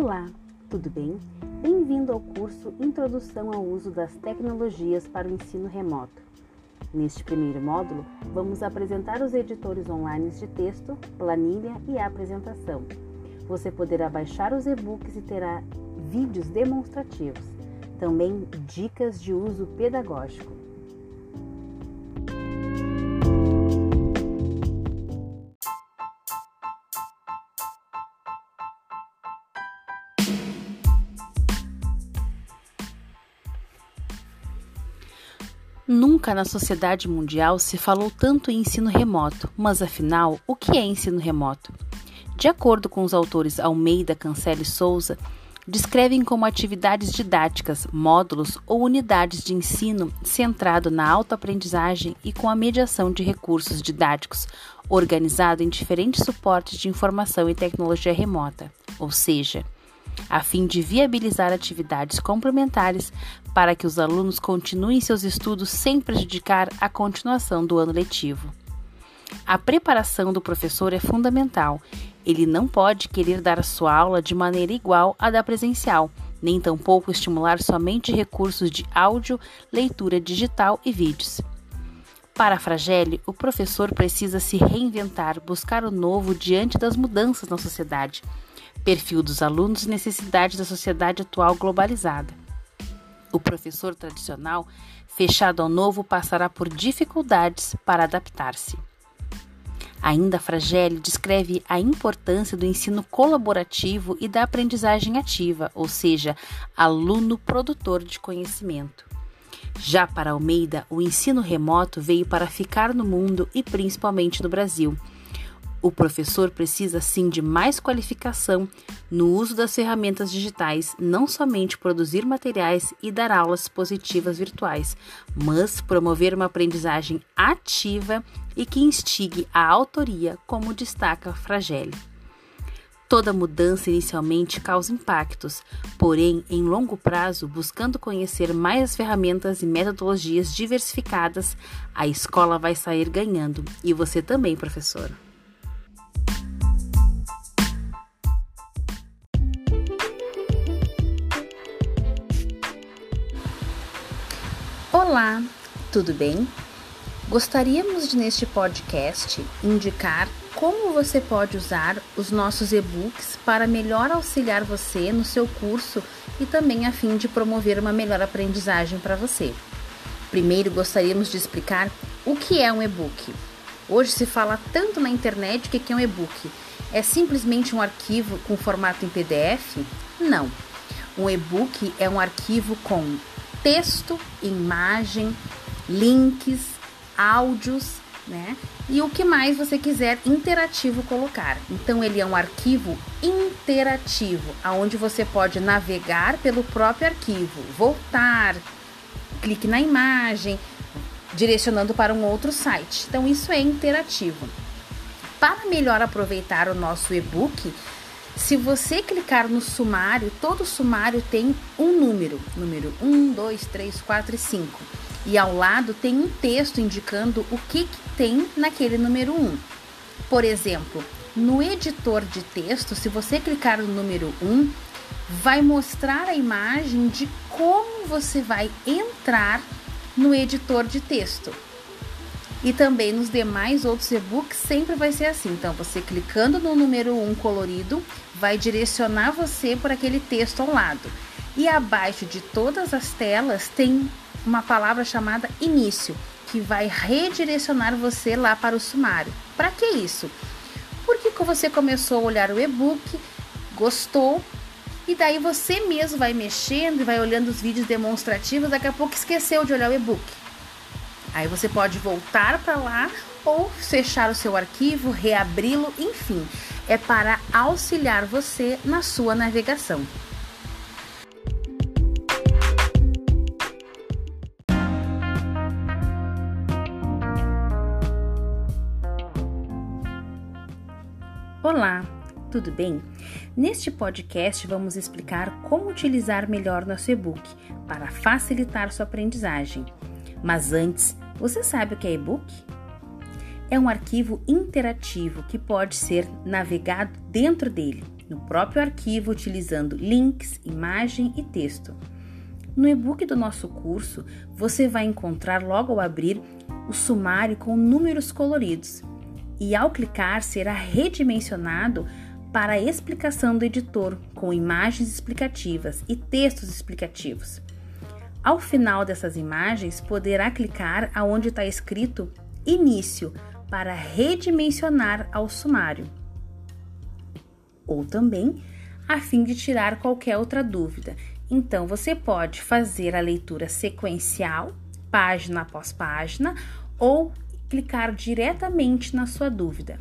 Olá, tudo bem? Bem-vindo ao curso Introdução ao Uso das Tecnologias para o Ensino Remoto. Neste primeiro módulo, vamos apresentar os editores online de texto, planilha e apresentação. Você poderá baixar os e-books e terá vídeos demonstrativos, também dicas de uso pedagógico. Nunca na sociedade mundial se falou tanto em ensino remoto, mas afinal, o que é ensino remoto? De acordo com os autores Almeida, Cancela e Souza, descrevem como atividades didáticas, módulos ou unidades de ensino centrado na autoaprendizagem e com a mediação de recursos didáticos, organizado em diferentes suportes de informação e tecnologia remota, ou seja, a fim de viabilizar atividades complementares para que os alunos continuem seus estudos sem prejudicar a continuação do ano letivo. A preparação do professor é fundamental. Ele não pode querer dar sua aula de maneira igual à da presencial, nem tampouco estimular somente recursos de áudio, leitura digital e vídeos. Para a Fragile, o professor precisa se reinventar, buscar o novo diante das mudanças na sociedade perfil dos alunos e necessidades da sociedade atual globalizada. O professor tradicional, fechado ao novo, passará por dificuldades para adaptar-se. Ainda Fragile descreve a importância do ensino colaborativo e da aprendizagem ativa, ou seja, aluno produtor de conhecimento. Já para Almeida, o ensino remoto veio para ficar no mundo e principalmente no Brasil o professor precisa sim de mais qualificação no uso das ferramentas digitais, não somente produzir materiais e dar aulas positivas virtuais, mas promover uma aprendizagem ativa e que instigue a autoria, como destaca Fragile. Toda mudança inicialmente causa impactos, porém, em longo prazo, buscando conhecer mais as ferramentas e metodologias diversificadas, a escola vai sair ganhando e você também, professor. Olá, tudo bem? Gostaríamos de neste podcast indicar como você pode usar os nossos e-books para melhor auxiliar você no seu curso e também a fim de promover uma melhor aprendizagem para você. Primeiro, gostaríamos de explicar o que é um e-book. Hoje se fala tanto na internet o que é um e-book. É simplesmente um arquivo com formato em PDF? Não. Um e-book é um arquivo com texto, imagem, links, áudios, né? E o que mais você quiser interativo colocar. Então ele é um arquivo interativo, aonde você pode navegar pelo próprio arquivo, voltar, clique na imagem, direcionando para um outro site. Então isso é interativo. Para melhor aproveitar o nosso e-book, se você clicar no sumário, todo sumário tem um número, número 1, 2, 3, 4 e 5. E ao lado tem um texto indicando o que, que tem naquele número 1. Por exemplo, no editor de texto, se você clicar no número 1, vai mostrar a imagem de como você vai entrar no editor de texto. E também nos demais outros e-books sempre vai ser assim. Então, você clicando no número 1 colorido, vai direcionar você por aquele texto ao lado. E abaixo de todas as telas tem uma palavra chamada início, que vai redirecionar você lá para o sumário. Para que isso? Porque você começou a olhar o e-book, gostou, e daí você mesmo vai mexendo e vai olhando os vídeos demonstrativos, daqui a pouco esqueceu de olhar o e-book. Aí você pode voltar para lá ou fechar o seu arquivo, reabri-lo, enfim, é para auxiliar você na sua navegação. Olá, tudo bem? Neste podcast vamos explicar como utilizar melhor nosso e-book para facilitar sua aprendizagem. Mas antes, você sabe o que é e-book? É um arquivo interativo que pode ser navegado dentro dele. no próprio arquivo utilizando links, imagem e texto. No e-book do nosso curso, você vai encontrar logo ao abrir o sumário com números coloridos e ao clicar será redimensionado para a explicação do editor com imagens explicativas e textos explicativos. Ao final dessas imagens, poderá clicar aonde está escrito Início para redimensionar ao sumário. Ou também a fim de tirar qualquer outra dúvida. Então, você pode fazer a leitura sequencial, página após página, ou clicar diretamente na sua dúvida.